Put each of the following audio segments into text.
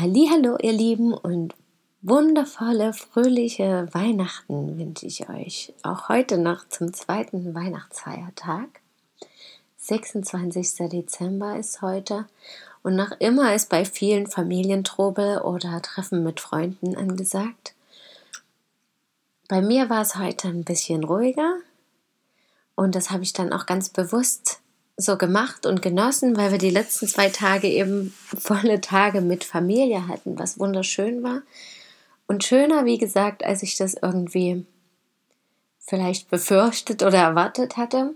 Hallo, ihr Lieben und wundervolle, fröhliche Weihnachten wünsche ich euch. Auch heute noch zum zweiten Weihnachtsfeiertag. 26. Dezember ist heute und noch immer ist bei vielen Familientrubel oder Treffen mit Freunden angesagt. Bei mir war es heute ein bisschen ruhiger und das habe ich dann auch ganz bewusst so gemacht und genossen, weil wir die letzten zwei Tage eben volle Tage mit Familie hatten, was wunderschön war. Und schöner, wie gesagt, als ich das irgendwie vielleicht befürchtet oder erwartet hatte.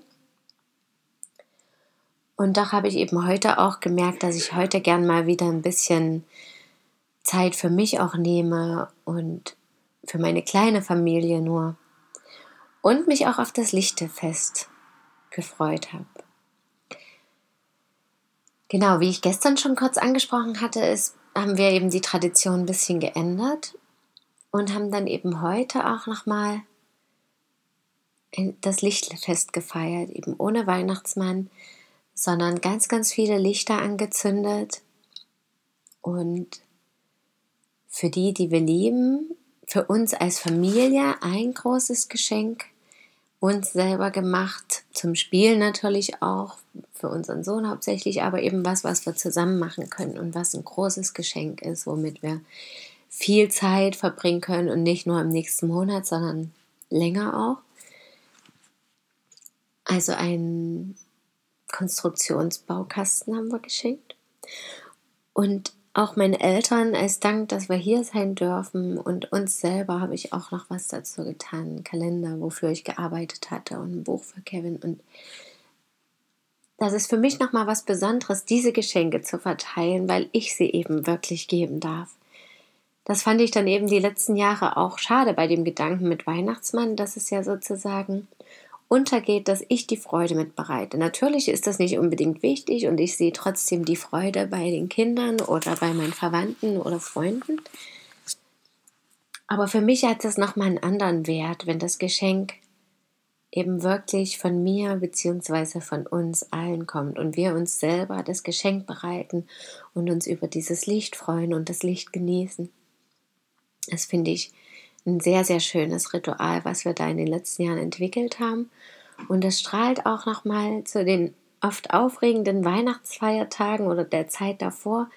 Und doch habe ich eben heute auch gemerkt, dass ich heute gern mal wieder ein bisschen Zeit für mich auch nehme und für meine kleine Familie nur. Und mich auch auf das Lichtefest gefreut habe. Genau, wie ich gestern schon kurz angesprochen hatte, ist, haben wir eben die Tradition ein bisschen geändert und haben dann eben heute auch nochmal das Lichtfest gefeiert, eben ohne Weihnachtsmann, sondern ganz, ganz viele Lichter angezündet. Und für die, die wir lieben, für uns als Familie ein großes Geschenk uns selber gemacht, zum Spielen natürlich auch, für unseren Sohn hauptsächlich, aber eben was, was wir zusammen machen können und was ein großes Geschenk ist, womit wir viel Zeit verbringen können und nicht nur im nächsten Monat, sondern länger auch. Also einen Konstruktionsbaukasten haben wir geschenkt. Und auch meinen Eltern als Dank, dass wir hier sein dürfen und uns selber habe ich auch noch was dazu getan. Einen Kalender, wofür ich gearbeitet hatte und ein Buch für Kevin. Und das ist für mich nochmal was Besonderes, diese Geschenke zu verteilen, weil ich sie eben wirklich geben darf. Das fand ich dann eben die letzten Jahre auch schade bei dem Gedanken mit Weihnachtsmann, dass es ja sozusagen untergeht, dass ich die Freude mitbereite. Natürlich ist das nicht unbedingt wichtig und ich sehe trotzdem die Freude bei den Kindern oder bei meinen Verwandten oder Freunden. Aber für mich hat es nochmal einen anderen Wert, wenn das Geschenk eben wirklich von mir bzw. von uns allen kommt und wir uns selber das Geschenk bereiten und uns über dieses Licht freuen und das Licht genießen. Das finde ich ein sehr, sehr schönes Ritual, was wir da in den letzten Jahren entwickelt haben. Und es strahlt auch nochmal zu den oft aufregenden Weihnachtsfeiertagen oder der Zeit davor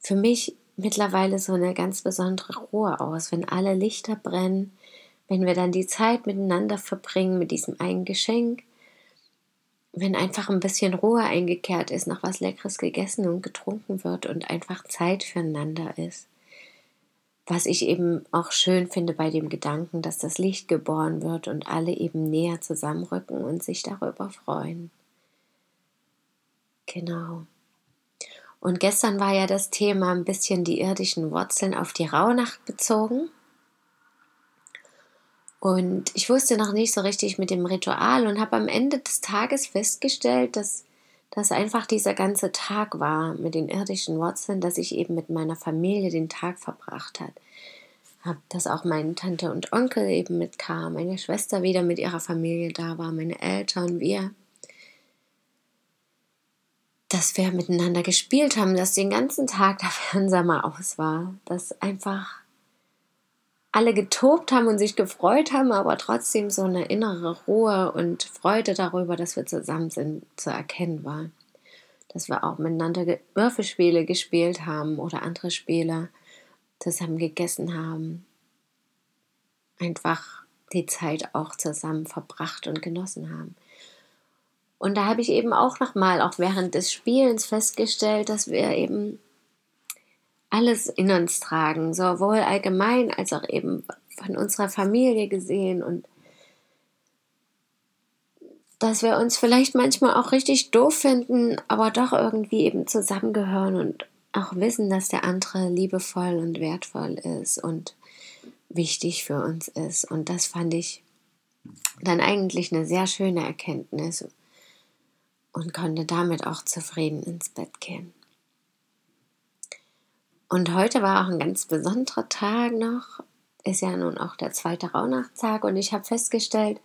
für mich mittlerweile so eine ganz besondere Ruhe aus, wenn alle Lichter brennen, wenn wir dann die Zeit miteinander verbringen mit diesem einen Geschenk, wenn einfach ein bisschen Ruhe eingekehrt ist, noch was Leckeres gegessen und getrunken wird und einfach Zeit füreinander ist was ich eben auch schön finde bei dem Gedanken, dass das Licht geboren wird und alle eben näher zusammenrücken und sich darüber freuen. Genau. Und gestern war ja das Thema ein bisschen die irdischen Wurzeln auf die Rauhnacht bezogen. Und ich wusste noch nicht so richtig mit dem Ritual und habe am Ende des Tages festgestellt, dass dass einfach dieser ganze Tag war mit den irdischen Wurzeln, dass ich eben mit meiner Familie den Tag verbracht hat. Hab, dass auch meine Tante und Onkel eben mitkam, meine Schwester wieder mit ihrer Familie da war, meine Eltern, wir. Dass wir miteinander gespielt haben, dass den ganzen Tag der Fernseher mal aus war, dass einfach alle getobt haben und sich gefreut haben, aber trotzdem so eine innere Ruhe und Freude darüber, dass wir zusammen sind, zu erkennen war. Dass wir auch miteinander Würfelspiele gespielt haben oder andere Spiele zusammen gegessen haben. Einfach die Zeit auch zusammen verbracht und genossen haben. Und da habe ich eben auch nochmal, auch während des Spielens festgestellt, dass wir eben alles in uns tragen, sowohl allgemein als auch eben von unserer Familie gesehen und dass wir uns vielleicht manchmal auch richtig doof finden, aber doch irgendwie eben zusammengehören und auch wissen, dass der andere liebevoll und wertvoll ist und wichtig für uns ist. Und das fand ich dann eigentlich eine sehr schöne Erkenntnis und konnte damit auch zufrieden ins Bett gehen. Und heute war auch ein ganz besonderer Tag noch. Ist ja nun auch der zweite Rauhnachtstag und ich habe festgestellt,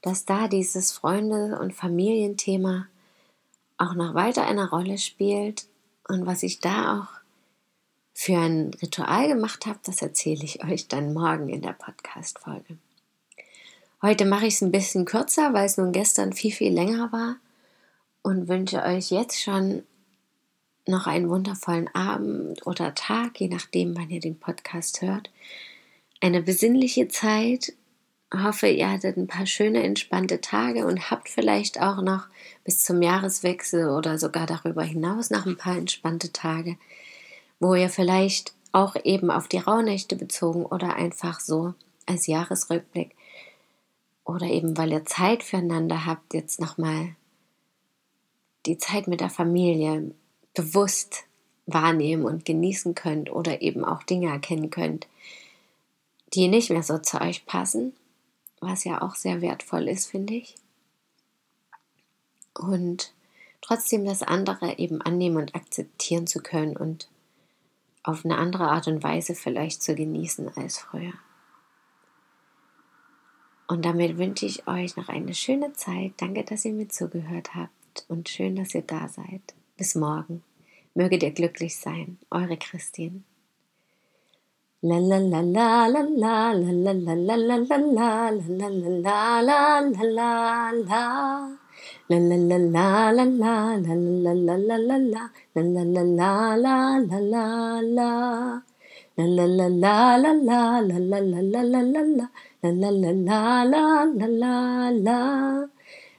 dass da dieses Freunde- und Familienthema auch noch weiter eine Rolle spielt und was ich da auch für ein Ritual gemacht habe, das erzähle ich euch dann morgen in der Podcast-Folge. Heute mache ich es ein bisschen kürzer, weil es nun gestern viel, viel länger war und wünsche euch jetzt schon noch einen wundervollen Abend oder Tag, je nachdem, wann ihr den Podcast hört. Eine besinnliche Zeit. Hoffe, ihr hattet ein paar schöne, entspannte Tage und habt vielleicht auch noch bis zum Jahreswechsel oder sogar darüber hinaus noch ein paar entspannte Tage, wo ihr vielleicht auch eben auf die Rauhnächte bezogen oder einfach so als Jahresrückblick oder eben weil ihr Zeit füreinander habt, jetzt nochmal die Zeit mit der Familie bewusst wahrnehmen und genießen könnt oder eben auch Dinge erkennen könnt, die nicht mehr so zu euch passen, was ja auch sehr wertvoll ist, finde ich. Und trotzdem das andere eben annehmen und akzeptieren zu können und auf eine andere Art und Weise vielleicht zu genießen als früher. Und damit wünsche ich euch noch eine schöne Zeit. Danke, dass ihr mir zugehört habt und schön, dass ihr da seid. Bis morgen. Möget ihr glücklich sein. Eure Christine. la la la la la